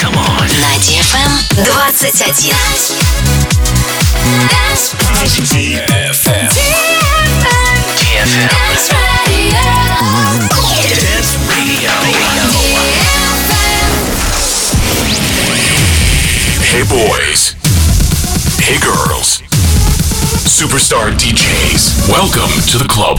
Come on. На DFM 21. Dance. DFM. DFM. Dance Radio. Dance Radio. Hey boys. Hey girls. Superstar DJs. Welcome to the club.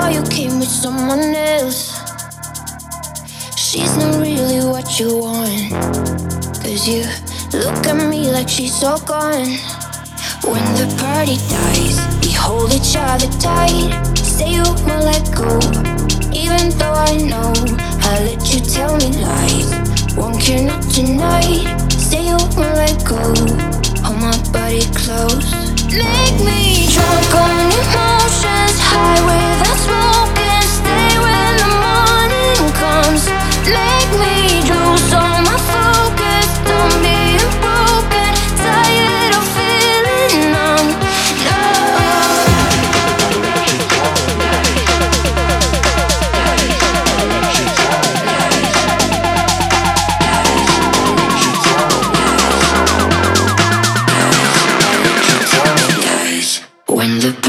saw you came with someone else. She's not really what you want. Cause you look at me like she's all gone. When the party dies, we hold each other tight. Say you won't let go, even though I know I let you tell me lies. Won't care not tonight. Say you won't let go. Hold my body close. Make me do so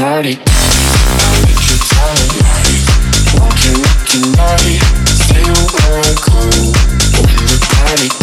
party. Walking up tonight. Stay where I go. When the party.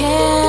care.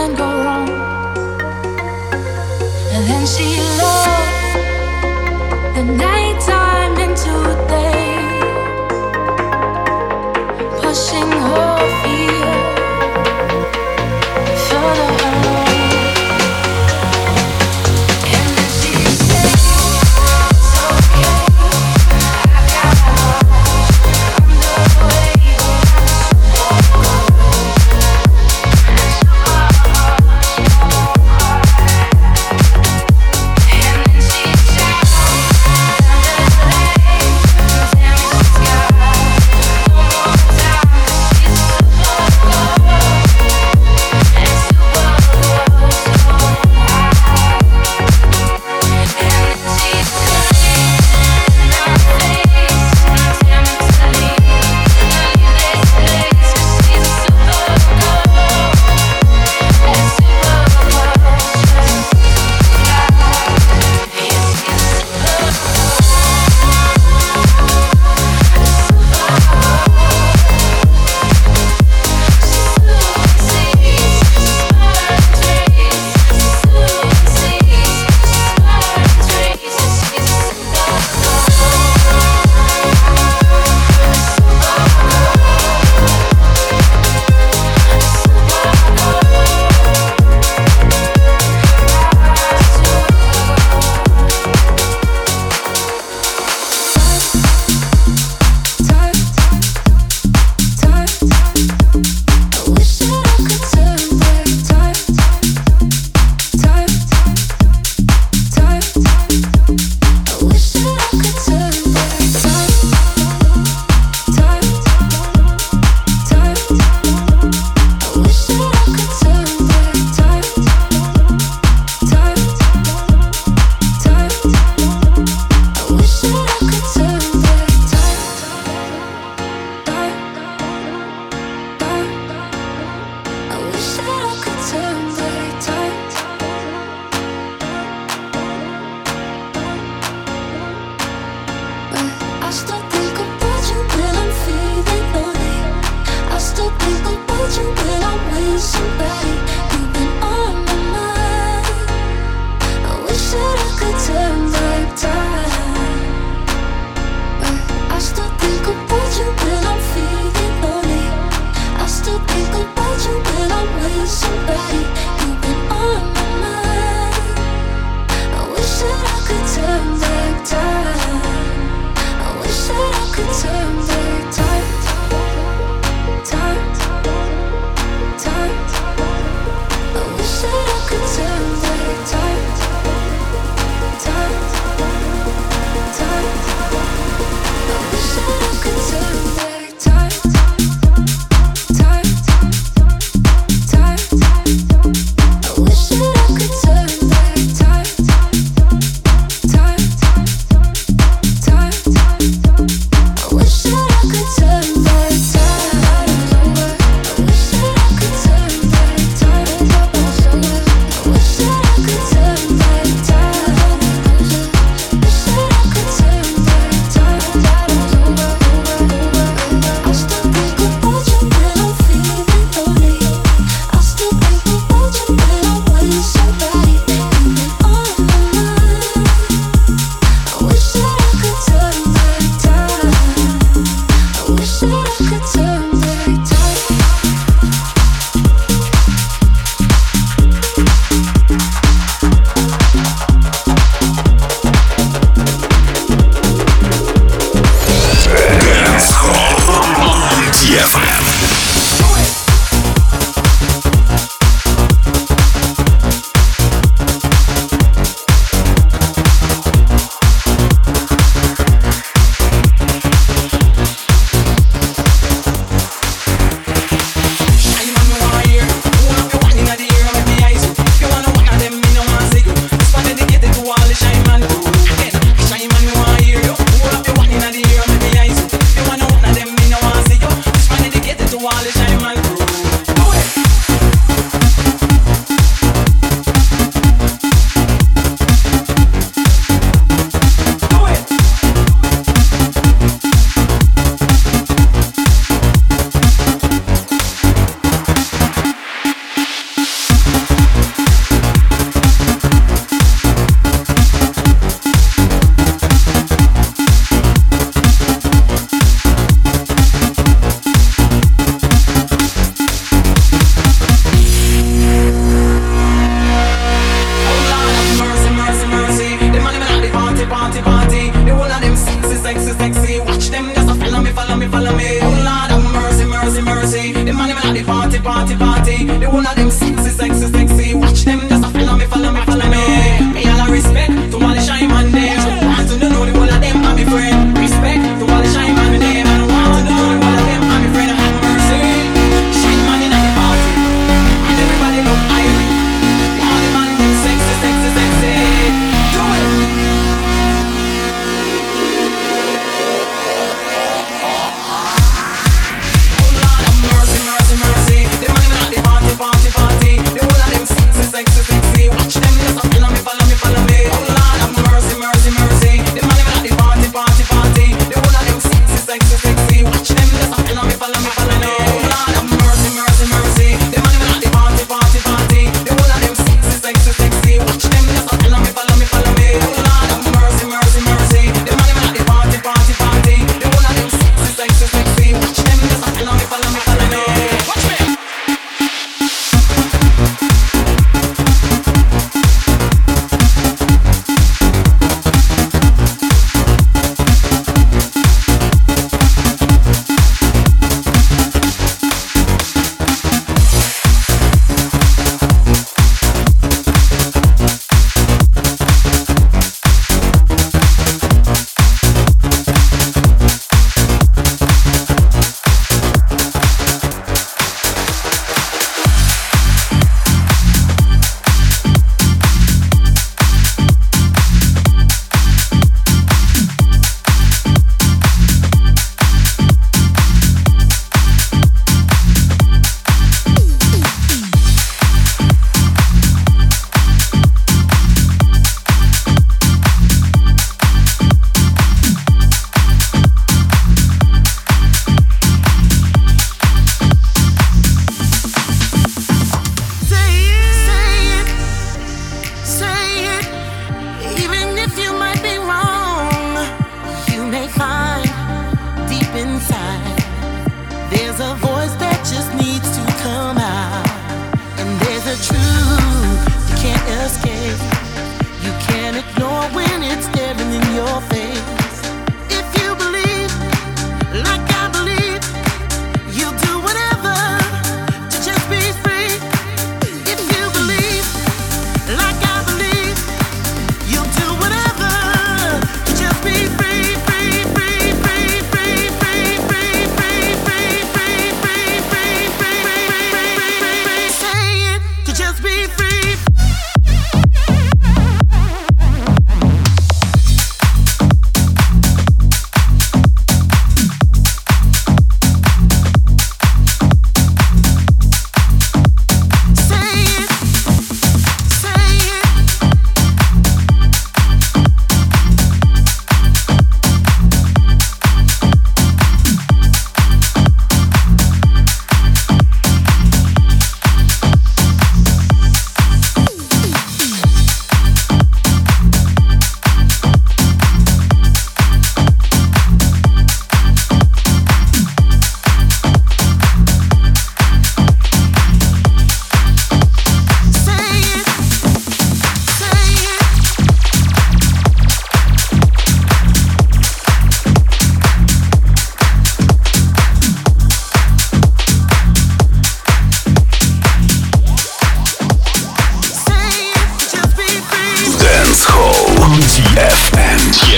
one of them sexy, sexy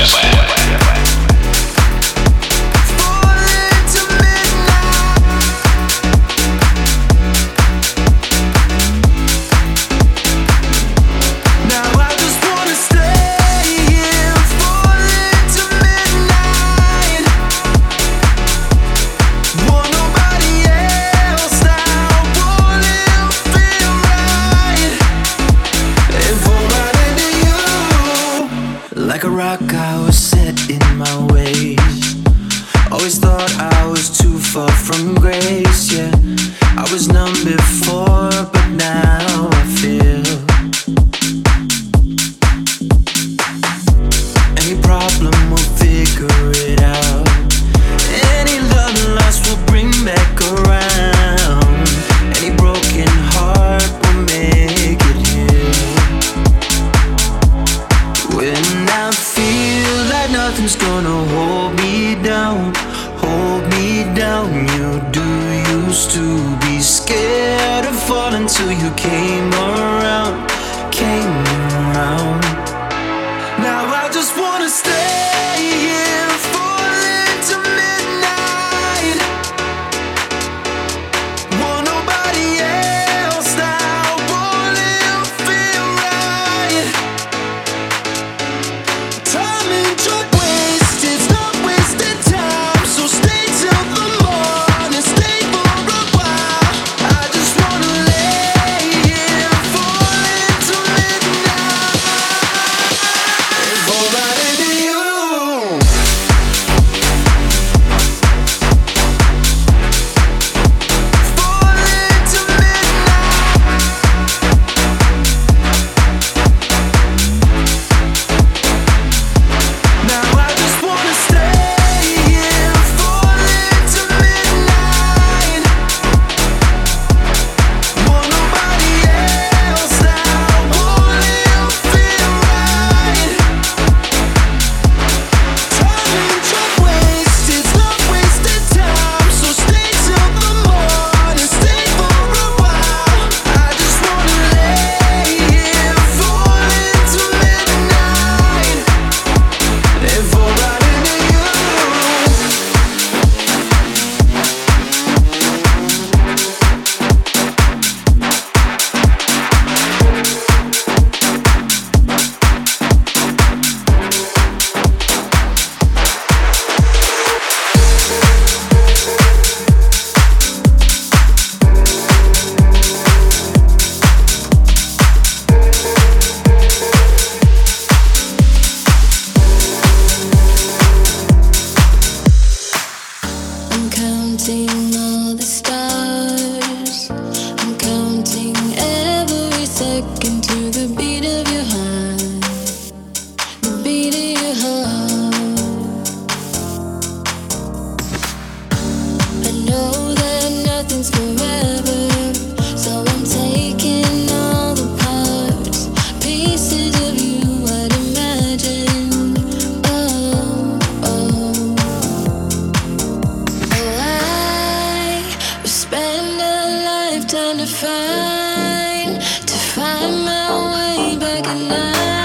West. spend a lifetime to find to find my way back in.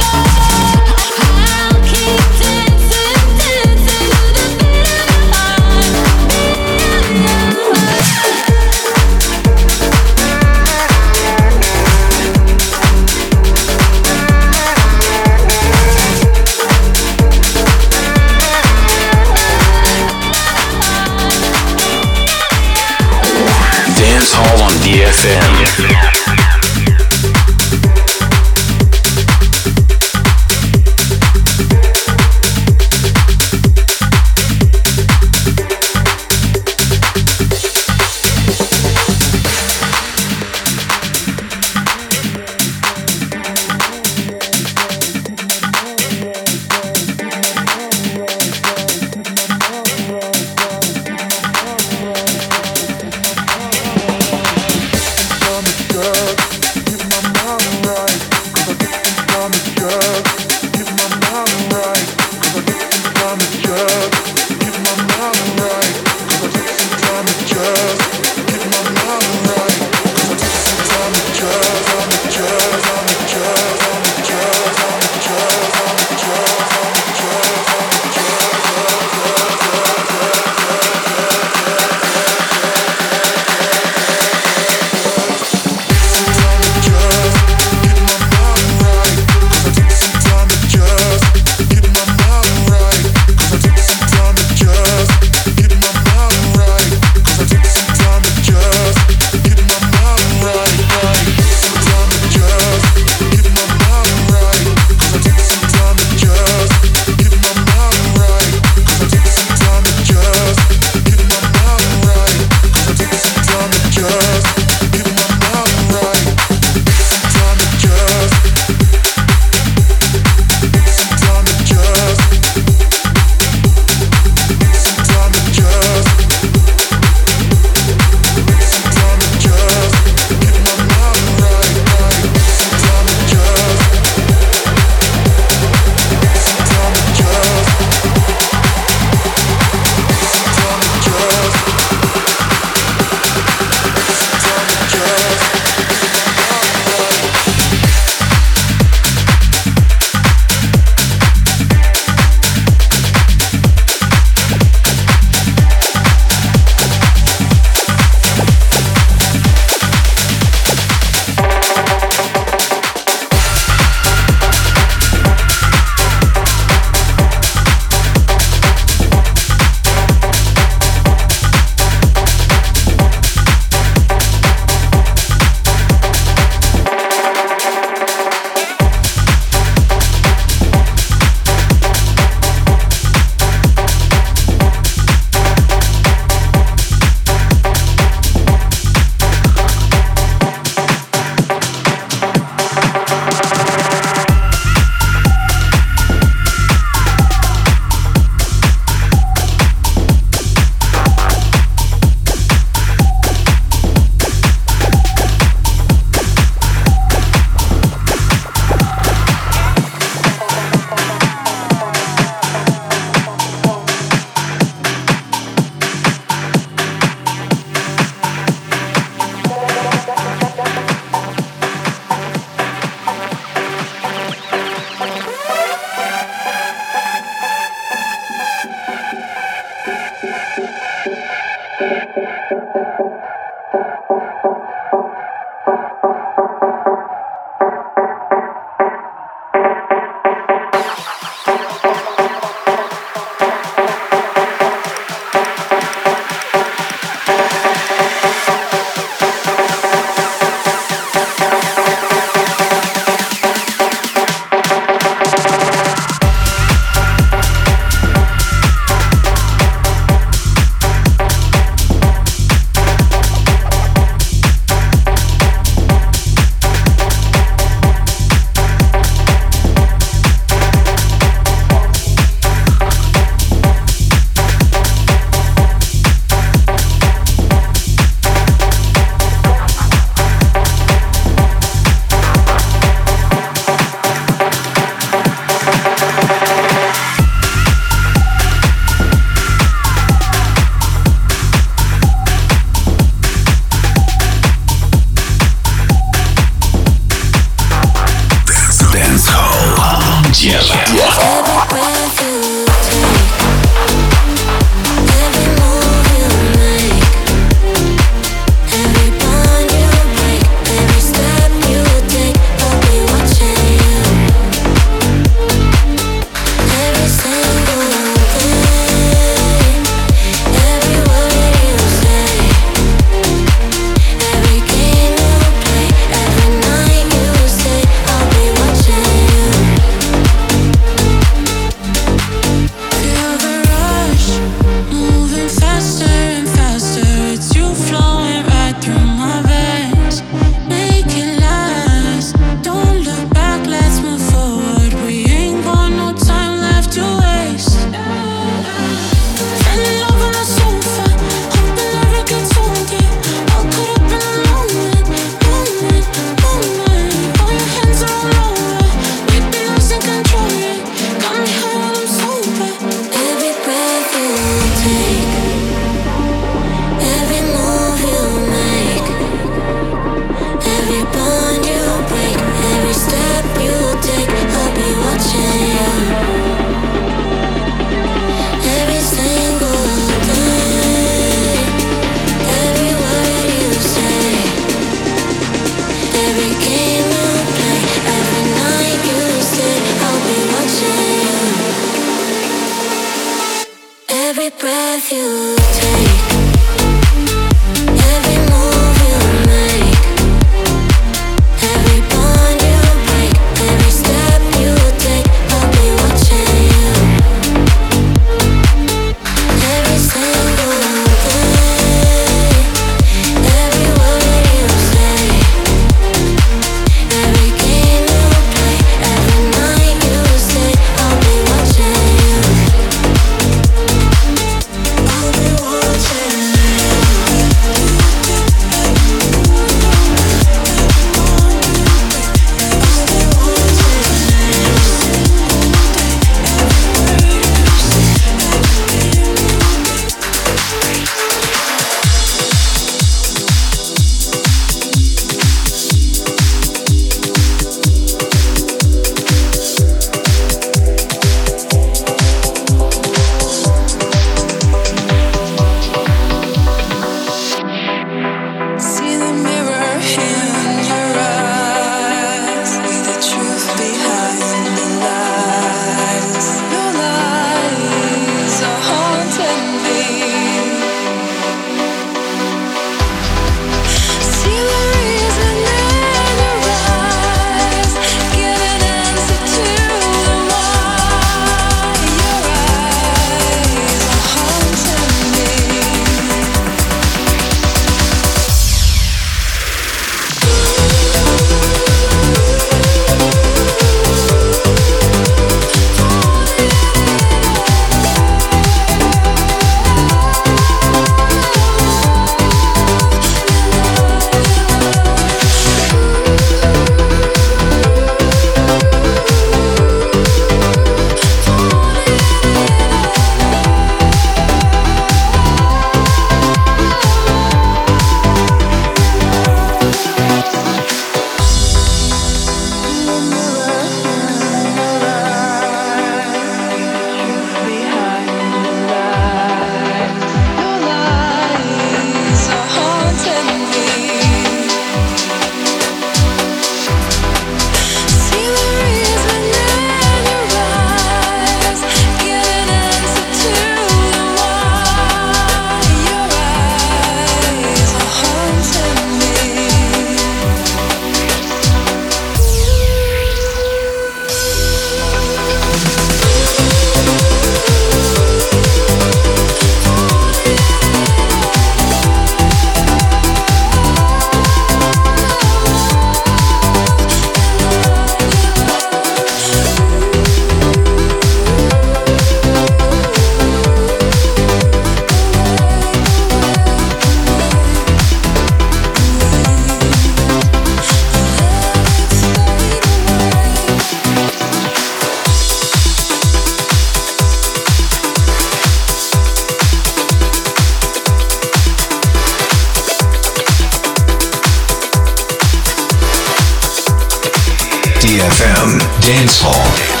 DFM Dance Hall.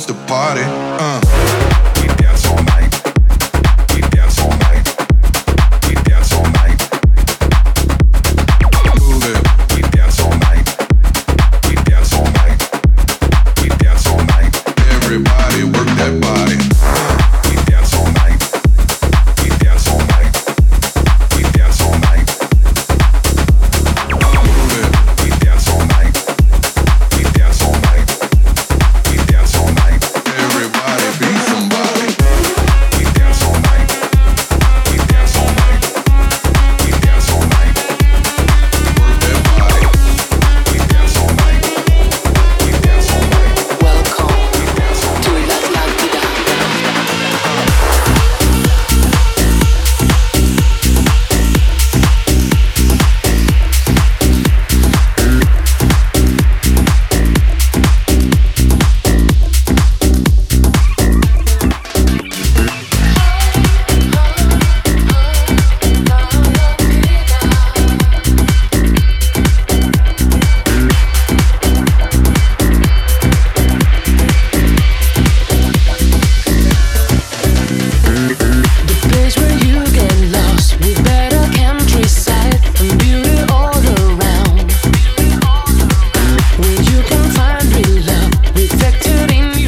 Wants to party. Uh.